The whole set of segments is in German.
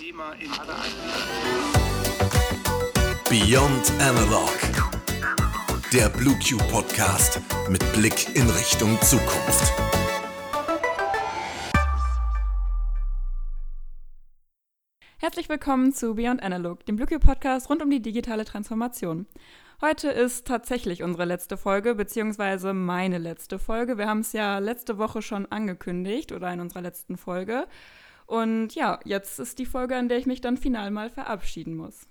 Thema in aller Beyond Analog. Der BlueQ Podcast mit Blick in Richtung Zukunft. Herzlich willkommen zu Beyond Analog, dem BlueQ Podcast rund um die digitale Transformation. Heute ist tatsächlich unsere letzte Folge, beziehungsweise meine letzte Folge. Wir haben es ja letzte Woche schon angekündigt oder in unserer letzten Folge. Und ja, jetzt ist die Folge, an der ich mich dann final mal verabschieden muss.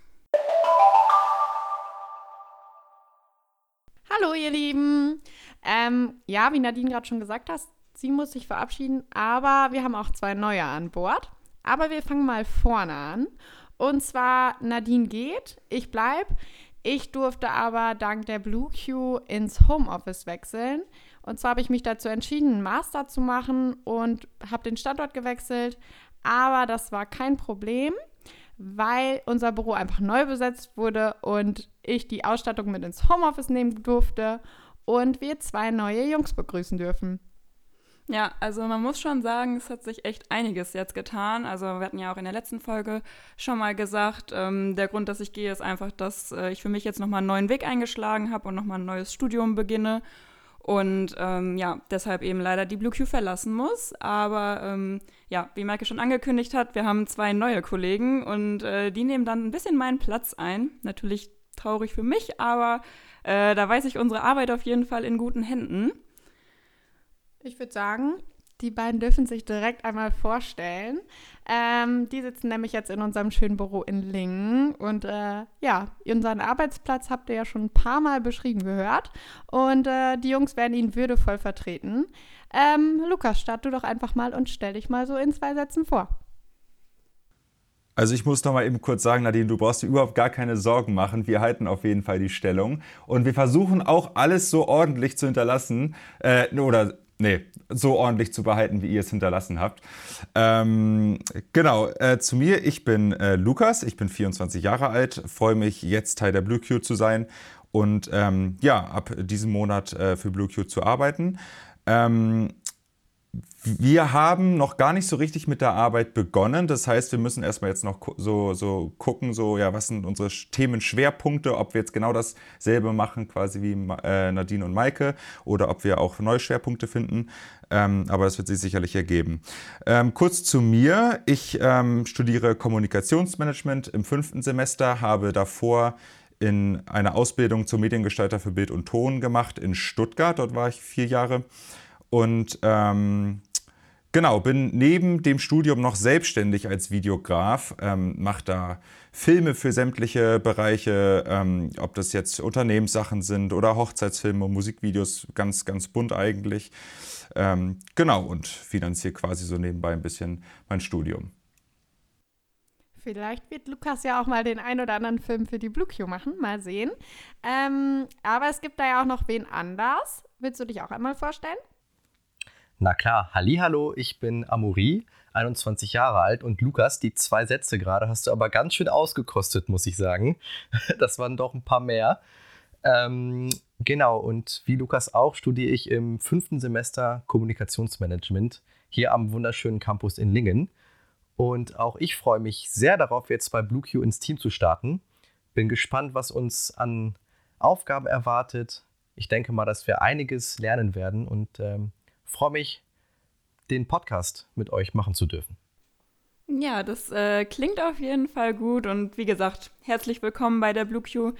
Hallo, ihr Lieben. Ähm, ja, wie Nadine gerade schon gesagt hat, sie muss sich verabschieden, aber wir haben auch zwei neue an Bord. Aber wir fangen mal vorne an. Und zwar Nadine geht, ich bleibe. Ich durfte aber dank der Blue Q ins Homeoffice wechseln. Und zwar habe ich mich dazu entschieden, einen Master zu machen und habe den Standort gewechselt. Aber das war kein Problem, weil unser Büro einfach neu besetzt wurde und ich die Ausstattung mit ins Homeoffice nehmen durfte und wir zwei neue Jungs begrüßen dürfen. Ja, also man muss schon sagen, es hat sich echt einiges jetzt getan. Also wir hatten ja auch in der letzten Folge schon mal gesagt, ähm, der Grund, dass ich gehe, ist einfach, dass äh, ich für mich jetzt nochmal einen neuen Weg eingeschlagen habe und nochmal ein neues Studium beginne. Und ähm, ja, deshalb eben leider die Blue Q verlassen muss. Aber ähm, ja, wie Maike schon angekündigt hat, wir haben zwei neue Kollegen und äh, die nehmen dann ein bisschen meinen Platz ein. Natürlich traurig für mich, aber äh, da weiß ich unsere Arbeit auf jeden Fall in guten Händen. Ich würde sagen, die beiden dürfen sich direkt einmal vorstellen. Ähm, die sitzen nämlich jetzt in unserem schönen Büro in Lingen. Und äh, ja, unseren Arbeitsplatz habt ihr ja schon ein paar Mal beschrieben gehört. Und äh, die Jungs werden ihn würdevoll vertreten. Ähm, Lukas, start du doch einfach mal und stell dich mal so in zwei Sätzen vor. Also ich muss noch mal eben kurz sagen, Nadine, du brauchst dir überhaupt gar keine Sorgen machen. Wir halten auf jeden Fall die Stellung und wir versuchen auch alles so ordentlich zu hinterlassen äh, oder nee, so ordentlich zu behalten, wie ihr es hinterlassen habt. Ähm, genau, äh, zu mir, ich bin äh, Lukas, ich bin 24 Jahre alt, freue mich jetzt Teil der Blue Q zu sein und ähm, ja, ab diesem Monat äh, für Blue Q zu arbeiten. Ähm, wir haben noch gar nicht so richtig mit der Arbeit begonnen. Das heißt, wir müssen erstmal jetzt noch so, so gucken, so, ja, was sind unsere Themenschwerpunkte, ob wir jetzt genau dasselbe machen, quasi wie äh, Nadine und Maike, oder ob wir auch neue Schwerpunkte finden. Ähm, aber das wird sich sicherlich ergeben. Ähm, kurz zu mir. Ich ähm, studiere Kommunikationsmanagement im fünften Semester, habe davor in eine Ausbildung zum Mediengestalter für Bild und Ton gemacht in Stuttgart. Dort war ich vier Jahre. Und ähm, Genau, bin neben dem Studium noch selbstständig als Videograf, ähm, mache da Filme für sämtliche Bereiche, ähm, ob das jetzt Unternehmenssachen sind oder Hochzeitsfilme, Musikvideos, ganz, ganz bunt eigentlich. Ähm, genau, und finanziere quasi so nebenbei ein bisschen mein Studium. Vielleicht wird Lukas ja auch mal den ein oder anderen Film für die Blue Q machen, mal sehen. Ähm, aber es gibt da ja auch noch wen anders. Willst du dich auch einmal vorstellen? Na klar, hallo, ich bin Amuri, 21 Jahre alt und Lukas, die zwei Sätze gerade hast du aber ganz schön ausgekostet, muss ich sagen. Das waren doch ein paar mehr. Ähm, genau, und wie Lukas auch studiere ich im fünften Semester Kommunikationsmanagement hier am wunderschönen Campus in Lingen. Und auch ich freue mich sehr darauf, jetzt bei BlueQ ins Team zu starten. Bin gespannt, was uns an Aufgaben erwartet. Ich denke mal, dass wir einiges lernen werden und ähm, freue mich, den Podcast mit euch machen zu dürfen. Ja, das äh, klingt auf jeden Fall gut und wie gesagt, herzlich willkommen bei der Blue Q.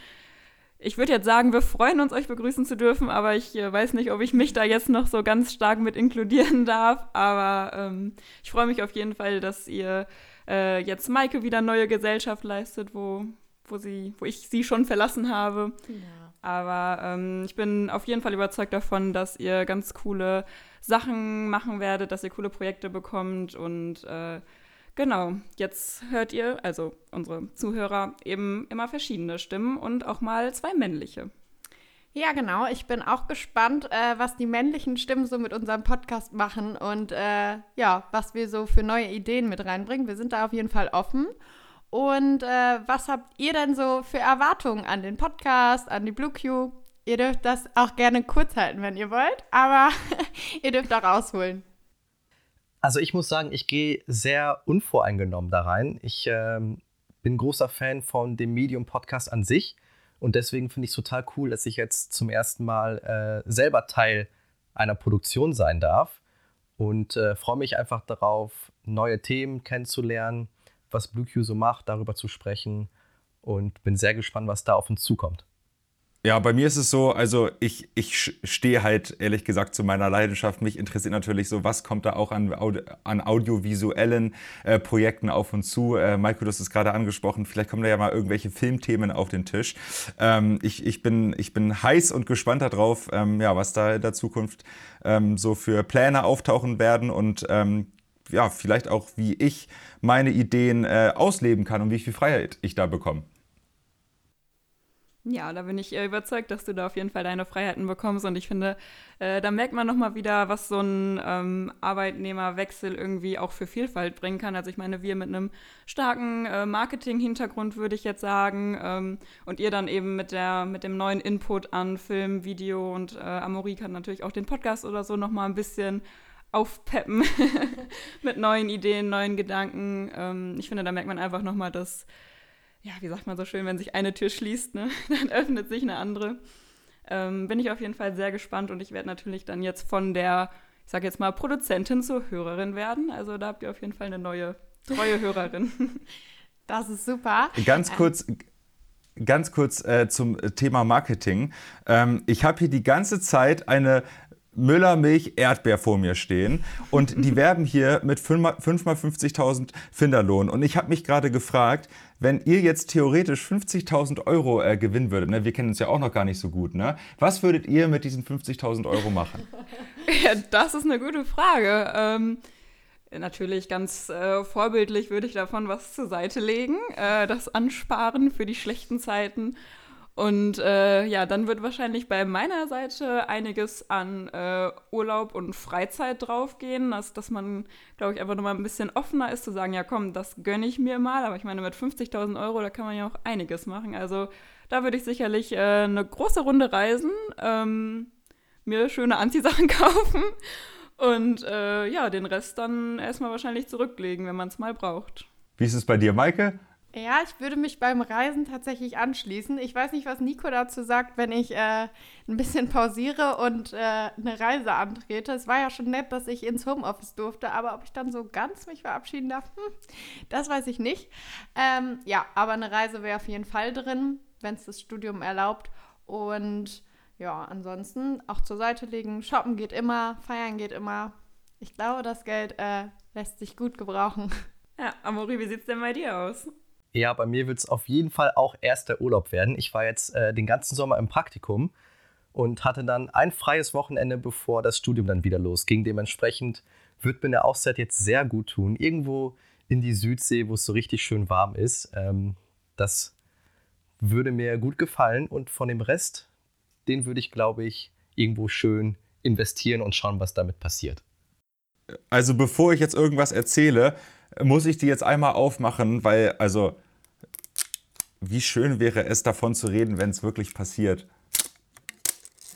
Ich würde jetzt sagen, wir freuen uns, euch begrüßen zu dürfen, aber ich äh, weiß nicht, ob ich mich da jetzt noch so ganz stark mit inkludieren darf. Aber ähm, ich freue mich auf jeden Fall, dass ihr äh, jetzt Maike wieder neue Gesellschaft leistet, wo, wo, sie, wo ich sie schon verlassen habe. Ja. Aber ähm, ich bin auf jeden Fall überzeugt davon, dass ihr ganz coole Sachen machen werdet, dass ihr coole Projekte bekommt. Und äh, genau, jetzt hört ihr, also unsere Zuhörer, eben immer verschiedene Stimmen und auch mal zwei männliche. Ja, genau. Ich bin auch gespannt, äh, was die männlichen Stimmen so mit unserem Podcast machen und äh, ja, was wir so für neue Ideen mit reinbringen. Wir sind da auf jeden Fall offen. Und äh, was habt ihr denn so für Erwartungen an den Podcast, an die Blue Q? Ihr dürft das auch gerne kurz halten, wenn ihr wollt, aber ihr dürft auch ausholen. Also ich muss sagen, ich gehe sehr unvoreingenommen da rein. Ich ähm, bin großer Fan von dem Medium-Podcast an sich und deswegen finde ich es total cool, dass ich jetzt zum ersten Mal äh, selber Teil einer Produktion sein darf und äh, freue mich einfach darauf, neue Themen kennenzulernen, was BlueQ so macht, darüber zu sprechen und bin sehr gespannt, was da auf uns zukommt. Ja, bei mir ist es so, also ich, ich stehe halt ehrlich gesagt zu meiner Leidenschaft. Mich interessiert natürlich so, was kommt da auch an, an audiovisuellen äh, Projekten auf uns zu. Äh, Maiko, du hast es gerade angesprochen, vielleicht kommen da ja mal irgendwelche Filmthemen auf den Tisch. Ähm, ich, ich, bin, ich bin heiß und gespannt darauf, ähm, ja, was da in der Zukunft ähm, so für Pläne auftauchen werden und ähm, ja, vielleicht auch, wie ich meine Ideen äh, ausleben kann und wie viel Freiheit ich da bekomme. Ja, da bin ich äh, überzeugt, dass du da auf jeden Fall deine Freiheiten bekommst. Und ich finde, äh, da merkt man nochmal wieder, was so ein ähm, Arbeitnehmerwechsel irgendwie auch für Vielfalt bringen kann. Also ich meine, wir mit einem starken äh, Marketing-Hintergrund, würde ich jetzt sagen. Ähm, und ihr dann eben mit, der, mit dem neuen Input an Film, Video und äh, Amorie kann natürlich auch den Podcast oder so nochmal ein bisschen aufpeppen mit neuen Ideen, neuen Gedanken. Ähm, ich finde, da merkt man einfach nochmal, dass ja, wie sagt man so schön, wenn sich eine Tür schließt, ne, dann öffnet sich eine andere. Ähm, bin ich auf jeden Fall sehr gespannt und ich werde natürlich dann jetzt von der, ich sage jetzt mal, Produzentin zur Hörerin werden. Also da habt ihr auf jeden Fall eine neue, treue Hörerin. Das ist super. Ganz kurz, ganz kurz äh, zum Thema Marketing. Ähm, ich habe hier die ganze Zeit eine Müller Milch Erdbeer vor mir stehen und die werben hier mit 5 mal 50.000 Finderlohn. Und ich habe mich gerade gefragt, wenn ihr jetzt theoretisch 50.000 Euro äh, gewinnen würdet, ne, wir kennen uns ja auch noch gar nicht so gut, ne, was würdet ihr mit diesen 50.000 Euro machen? ja, das ist eine gute Frage. Ähm, natürlich ganz äh, vorbildlich würde ich davon was zur Seite legen, äh, das ansparen für die schlechten Zeiten und äh, ja, dann wird wahrscheinlich bei meiner Seite einiges an äh, Urlaub und Freizeit draufgehen, dass, dass man, glaube ich, einfach nochmal ein bisschen offener ist, zu sagen, ja komm, das gönne ich mir mal. Aber ich meine, mit 50.000 Euro, da kann man ja auch einiges machen. Also da würde ich sicherlich äh, eine große Runde reisen, ähm, mir schöne Anziehsachen kaufen und äh, ja, den Rest dann erstmal wahrscheinlich zurücklegen, wenn man es mal braucht. Wie ist es bei dir, Maike? Ja, ich würde mich beim Reisen tatsächlich anschließen. Ich weiß nicht, was Nico dazu sagt, wenn ich äh, ein bisschen pausiere und äh, eine Reise antrete. Es war ja schon nett, dass ich ins Homeoffice durfte, aber ob ich dann so ganz mich verabschieden darf, hm, das weiß ich nicht. Ähm, ja, aber eine Reise wäre auf jeden Fall drin, wenn es das Studium erlaubt. Und ja, ansonsten auch zur Seite legen. Shoppen geht immer, feiern geht immer. Ich glaube, das Geld äh, lässt sich gut gebrauchen. Ja, Amori, wie sieht es denn bei dir aus? Ja, bei mir wird es auf jeden Fall auch erst der Urlaub werden. Ich war jetzt äh, den ganzen Sommer im Praktikum und hatte dann ein freies Wochenende, bevor das Studium dann wieder losging. Dementsprechend wird mir eine Auszeit jetzt sehr gut tun. Irgendwo in die Südsee, wo es so richtig schön warm ist. Ähm, das würde mir gut gefallen und von dem Rest, den würde ich, glaube ich, irgendwo schön investieren und schauen, was damit passiert. Also bevor ich jetzt irgendwas erzähle, muss ich die jetzt einmal aufmachen, weil, also, wie schön wäre es davon zu reden, wenn es wirklich passiert.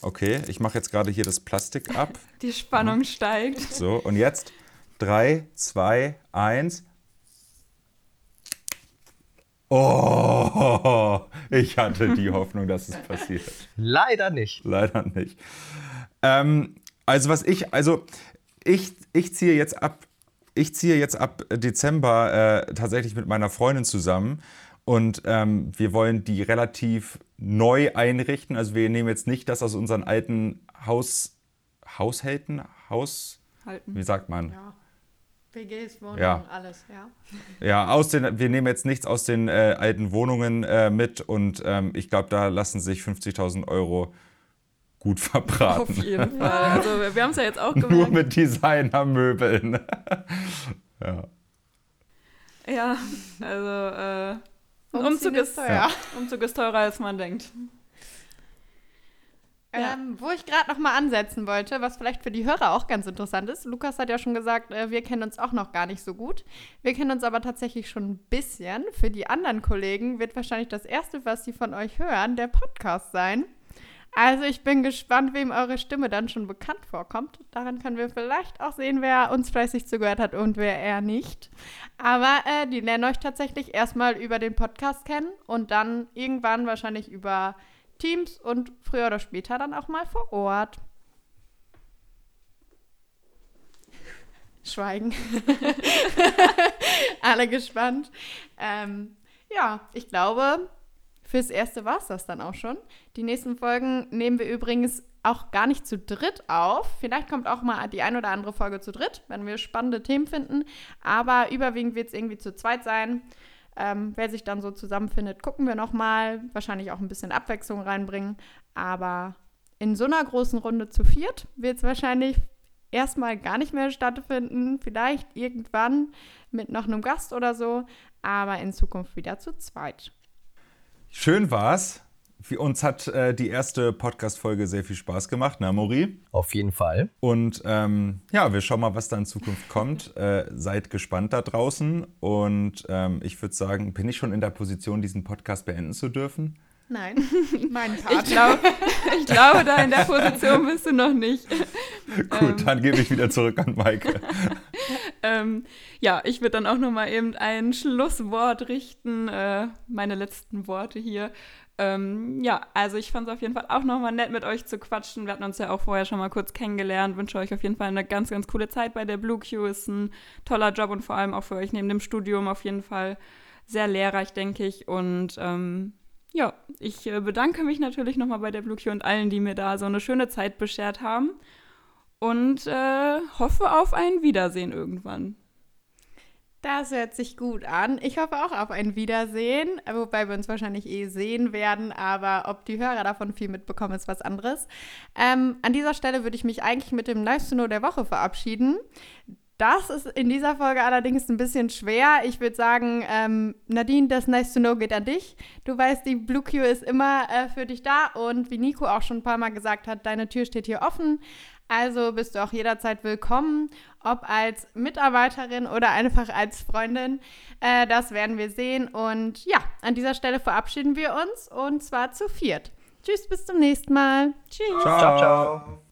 Okay, ich mache jetzt gerade hier das Plastik ab. Die Spannung mhm. steigt. So, und jetzt 3, 2, 1. Oh, ich hatte die Hoffnung, dass es passiert. Leider nicht. Leider nicht. Ähm, also was ich, also ich, ich ziehe jetzt ab ich ziehe jetzt ab Dezember äh, tatsächlich mit meiner Freundin zusammen und ähm, wir wollen die relativ neu einrichten. Also wir nehmen jetzt nicht das aus unseren alten Haus, Haushalten, Haus, Halten. wie sagt man? Ja. WGs, Wohnungen, ja. alles, ja. Ja, aus den, wir nehmen jetzt nichts aus den äh, alten Wohnungen äh, mit und ähm, ich glaube, da lassen sich 50.000 Euro gut verbraten. Auf jeden Fall. Also wir haben es ja jetzt auch gemerkt. Nur mit Designermöbeln. ja. Ja, also äh, Umzug ist, teuer. Umzug ist teurer, als man denkt. Ähm, wo ich gerade noch mal ansetzen wollte, was vielleicht für die Hörer auch ganz interessant ist. Lukas hat ja schon gesagt, äh, wir kennen uns auch noch gar nicht so gut. Wir kennen uns aber tatsächlich schon ein bisschen. Für die anderen Kollegen wird wahrscheinlich das erste, was sie von euch hören, der Podcast sein. Also ich bin gespannt, wem eure Stimme dann schon bekannt vorkommt. Daran können wir vielleicht auch sehen, wer uns fleißig zugehört hat und wer eher nicht. Aber äh, die lernen euch tatsächlich erstmal über den Podcast kennen und dann irgendwann wahrscheinlich über Teams und früher oder später dann auch mal vor Ort. Schweigen. Alle gespannt. Ähm, ja, ich glaube, fürs Erste war es das dann auch schon. Die nächsten Folgen nehmen wir übrigens auch gar nicht zu dritt auf. Vielleicht kommt auch mal die ein oder andere Folge zu dritt, wenn wir spannende Themen finden. Aber überwiegend wird es irgendwie zu zweit sein. Ähm, wer sich dann so zusammenfindet, gucken wir nochmal. Wahrscheinlich auch ein bisschen Abwechslung reinbringen. Aber in so einer großen Runde zu viert wird es wahrscheinlich erstmal gar nicht mehr stattfinden. Vielleicht irgendwann mit noch einem Gast oder so. Aber in Zukunft wieder zu zweit. Schön war's. Für uns hat äh, die erste Podcast-Folge sehr viel Spaß gemacht, ne, Mori? Auf jeden Fall. Und ähm, ja, wir schauen mal, was da in Zukunft kommt. Äh, seid gespannt da draußen. Und ähm, ich würde sagen, bin ich schon in der Position, diesen Podcast beenden zu dürfen? Nein, mein Part. Ich, glaub, ich glaube, da in der Position bist du noch nicht. Gut, ähm. dann gebe ich wieder zurück an Maike. ähm, ja, ich würde dann auch noch mal eben ein Schlusswort richten, äh, meine letzten Worte hier. Ähm, ja, also ich fand es auf jeden Fall auch nochmal nett, mit euch zu quatschen. Wir hatten uns ja auch vorher schon mal kurz kennengelernt. Wünsche euch auf jeden Fall eine ganz, ganz coole Zeit bei der Blue Q. Ist ein toller Job und vor allem auch für euch neben dem Studium auf jeden Fall sehr lehrreich, denke ich. Und ähm, ja, ich äh, bedanke mich natürlich nochmal bei der Blue und allen, die mir da so eine schöne Zeit beschert haben. Und äh, hoffe auf ein Wiedersehen irgendwann. Das hört sich gut an. Ich hoffe auch auf ein Wiedersehen, wobei wir uns wahrscheinlich eh sehen werden, aber ob die Hörer davon viel mitbekommen, ist was anderes. Ähm, an dieser Stelle würde ich mich eigentlich mit dem Nice to Know der Woche verabschieden. Das ist in dieser Folge allerdings ein bisschen schwer. Ich würde sagen, ähm, Nadine, das Nice to Know geht an dich. Du weißt, die Blue Q ist immer äh, für dich da und wie Nico auch schon ein paar Mal gesagt hat, deine Tür steht hier offen. Also bist du auch jederzeit willkommen, ob als Mitarbeiterin oder einfach als Freundin. Äh, das werden wir sehen. Und ja, an dieser Stelle verabschieden wir uns und zwar zu viert. Tschüss, bis zum nächsten Mal. Tschüss. ciao. ciao. ciao.